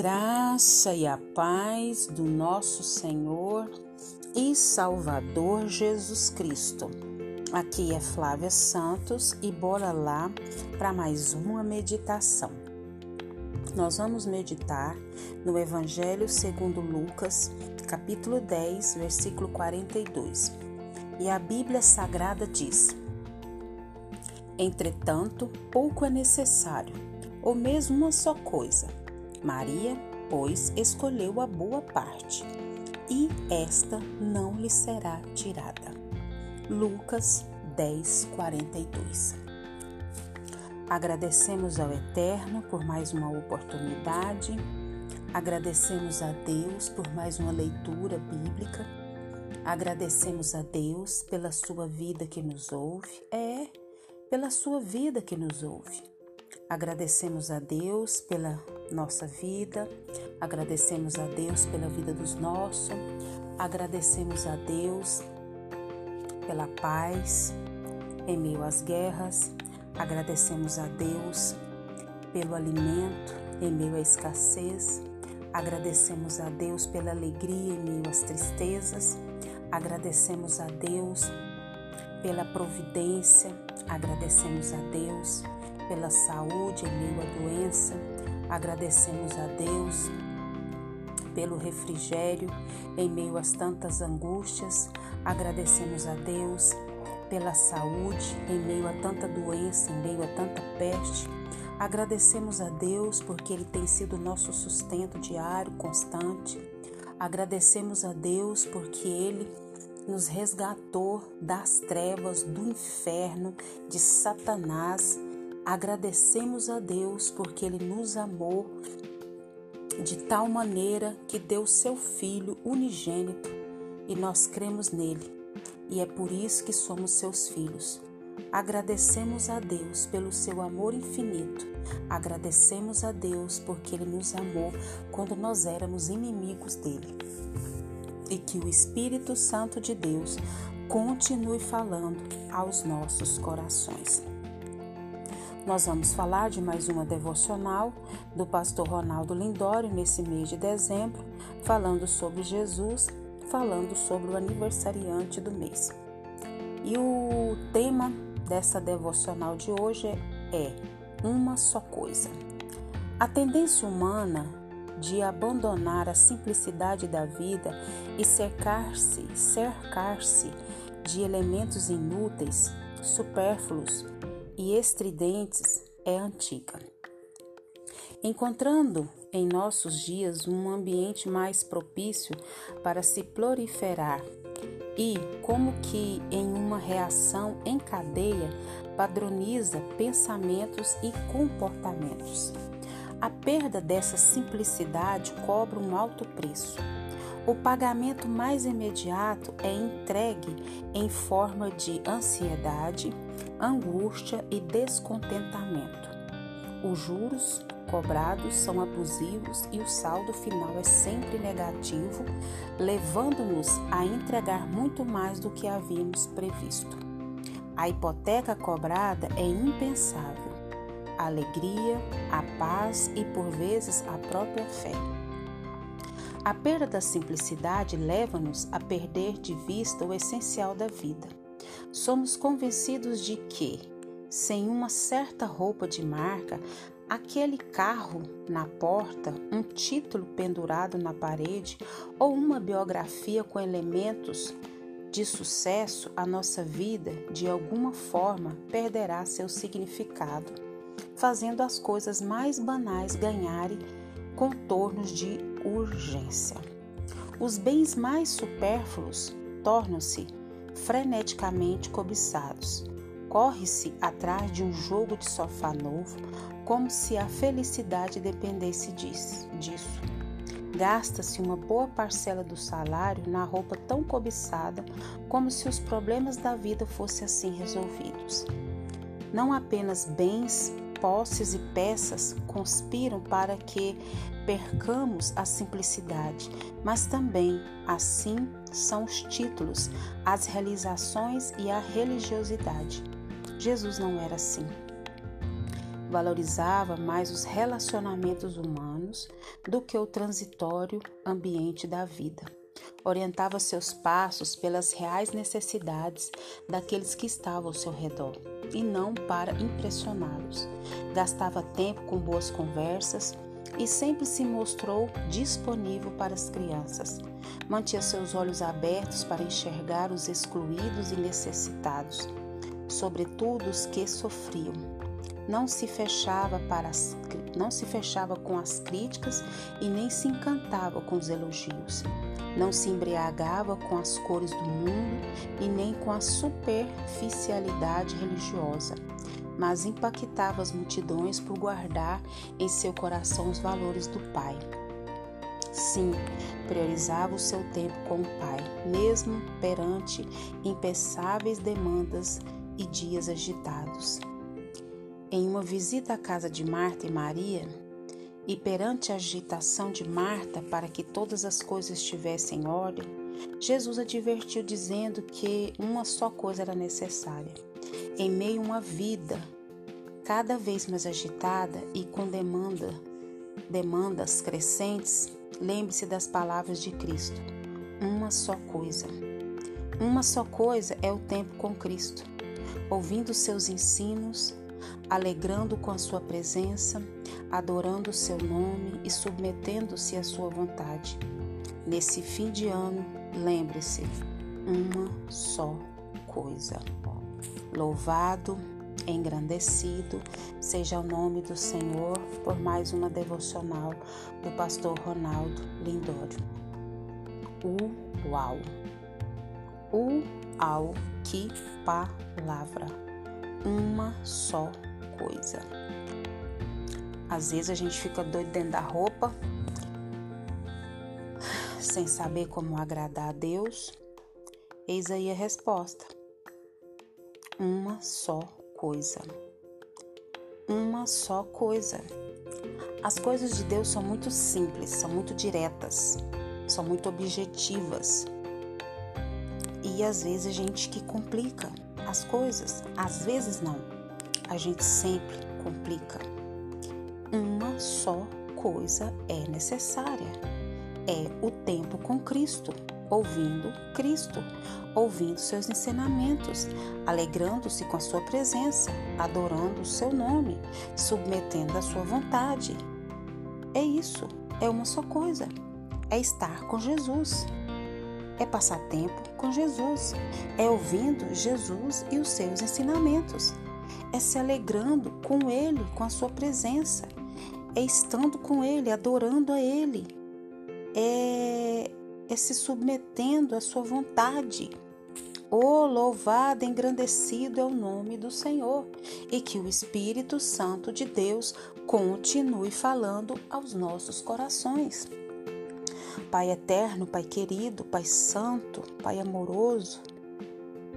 graça e a paz do nosso Senhor e Salvador Jesus Cristo. Aqui é Flávia Santos e bora lá para mais uma meditação. Nós vamos meditar no Evangelho segundo Lucas, capítulo 10, versículo 42. E a Bíblia Sagrada diz: Entretanto, pouco é necessário, ou mesmo uma só coisa Maria, pois, escolheu a boa parte, e esta não lhe será tirada. Lucas 10, 42. Agradecemos ao Eterno por mais uma oportunidade, agradecemos a Deus por mais uma leitura bíblica, agradecemos a Deus pela sua vida que nos ouve, é, pela sua vida que nos ouve. Agradecemos a Deus pela nossa vida, agradecemos a Deus pela vida dos nossos, agradecemos a Deus pela paz em meio às guerras, agradecemos a Deus pelo alimento em meio à escassez, agradecemos a Deus pela alegria em meio às tristezas, agradecemos a Deus pela providência, agradecemos a Deus pela saúde em meio à doença, Agradecemos a Deus pelo refrigério em meio às tantas angústias. Agradecemos a Deus pela saúde em meio a tanta doença, em meio a tanta peste. Agradecemos a Deus porque Ele tem sido nosso sustento diário, constante. Agradecemos a Deus porque Ele nos resgatou das trevas, do inferno, de Satanás Agradecemos a Deus porque Ele nos amou de tal maneira que deu seu Filho unigênito e nós cremos nele, e é por isso que somos seus filhos. Agradecemos a Deus pelo seu amor infinito. Agradecemos a Deus porque Ele nos amou quando nós éramos inimigos dele. E que o Espírito Santo de Deus continue falando aos nossos corações. Nós vamos falar de mais uma devocional do pastor Ronaldo Lindório nesse mês de dezembro, falando sobre Jesus, falando sobre o aniversariante do mês. E o tema dessa devocional de hoje é uma só coisa. A tendência humana de abandonar a simplicidade da vida e cercar-se, cercar-se de elementos inúteis, supérfluos, e estridentes é antiga. Encontrando em nossos dias um ambiente mais propício para se proliferar e, como que em uma reação em cadeia, padroniza pensamentos e comportamentos. A perda dessa simplicidade cobra um alto preço. O pagamento mais imediato é entregue em forma de ansiedade, angústia e descontentamento. Os juros cobrados são abusivos e o saldo final é sempre negativo, levando-nos a entregar muito mais do que havíamos previsto. A hipoteca cobrada é impensável. A alegria, a paz e por vezes a própria fé. A perda da simplicidade leva-nos a perder de vista o essencial da vida somos convencidos de que, sem uma certa roupa de marca, aquele carro na porta, um título pendurado na parede ou uma biografia com elementos de sucesso, a nossa vida, de alguma forma, perderá seu significado, fazendo as coisas mais banais ganharem contornos de urgência. Os bens mais supérfluos tornam-se freneticamente cobiçados. Corre-se atrás de um jogo de sofá novo, como se a felicidade dependesse disso. Gasta-se uma boa parcela do salário na roupa tão cobiçada, como se os problemas da vida fossem assim resolvidos. Não apenas bens, posses e peças conspiram para que percamos a simplicidade, mas também, assim, são os títulos, as realizações e a religiosidade. Jesus não era assim. Valorizava mais os relacionamentos humanos do que o transitório ambiente da vida. Orientava seus passos pelas reais necessidades daqueles que estavam ao seu redor e não para impressioná-los. Gastava tempo com boas conversas e sempre se mostrou disponível para as crianças. Mantinha seus olhos abertos para enxergar os excluídos e necessitados, sobretudo os que sofriam. Não se fechava para as, não se fechava com as críticas e nem se encantava com os elogios. Não se embriagava com as cores do mundo e nem com a superficialidade religiosa, mas impactava as multidões por guardar em seu coração os valores do Pai. Sim, priorizava o seu tempo com o Pai, mesmo perante impensáveis demandas e dias agitados. Em uma visita à casa de Marta e Maria, e perante a agitação de Marta para que todas as coisas estivessem em ordem, Jesus advertiu dizendo que uma só coisa era necessária. Em meio a uma vida cada vez mais agitada e com demanda, demandas crescentes, lembre-se das palavras de Cristo. Uma só coisa. Uma só coisa é o tempo com Cristo, ouvindo seus ensinos, alegrando com a sua presença, adorando o seu nome e submetendo-se à sua vontade. Nesse fim de ano, lembre-se, uma só coisa. Louvado, engrandecido seja o nome do Senhor por mais uma devocional do pastor Ronaldo Lindório. Uau! Uau, que palavra! Uma só coisa. Às vezes a gente fica doido dentro da roupa, sem saber como agradar a Deus. Eis aí a resposta. Uma só coisa. Uma só coisa. As coisas de Deus são muito simples, são muito diretas, são muito objetivas. E às vezes a gente que complica as coisas, às vezes não. A gente sempre complica uma só coisa é necessária: é o tempo com Cristo, ouvindo Cristo, ouvindo seus ensinamentos, alegrando-se com a sua presença, adorando o seu nome, submetendo a sua vontade. É isso, é uma só coisa: é estar com Jesus. É passar tempo com Jesus, é ouvindo Jesus e os seus ensinamentos, é se alegrando com Ele, com a sua presença, é estando com Ele, adorando a Ele, é, é se submetendo à sua vontade. Oh, louvado, engrandecido é o nome do Senhor, e que o Espírito Santo de Deus continue falando aos nossos corações. Pai eterno, Pai querido, Pai santo, Pai amoroso,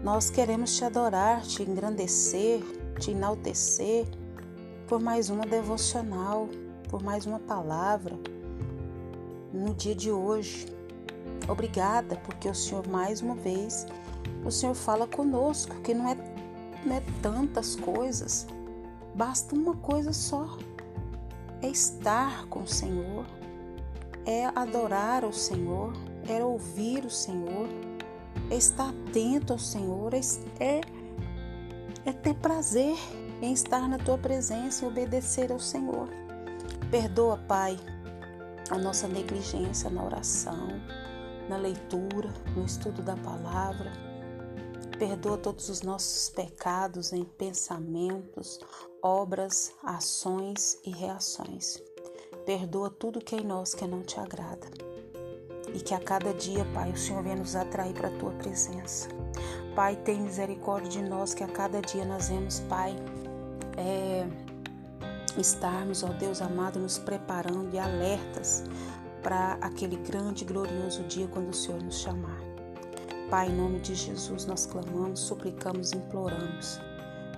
nós queremos te adorar, te engrandecer, te enaltecer por mais uma devocional, por mais uma palavra no dia de hoje. Obrigada, porque o Senhor, mais uma vez, o Senhor fala conosco, que não é, não é tantas coisas, basta uma coisa só: é estar com o Senhor, é adorar o Senhor, é ouvir o Senhor, é estar atento ao Senhor, é, é, é ter prazer em estar na tua presença e obedecer ao Senhor. Perdoa, Pai, a nossa negligência na oração, na leitura, no estudo da palavra. Perdoa todos os nossos pecados em pensamentos, obras, ações e reações. Perdoa tudo que é em nós que não te agrada. E que a cada dia, Pai, o Senhor venha nos atrair para a tua presença. Pai, tem misericórdia de nós que a cada dia nós vemos, Pai, é, estarmos, ó Deus amado, nos preparando e alertas para aquele grande e glorioso dia quando o Senhor nos chamar. Pai, em nome de Jesus, nós clamamos, suplicamos, imploramos.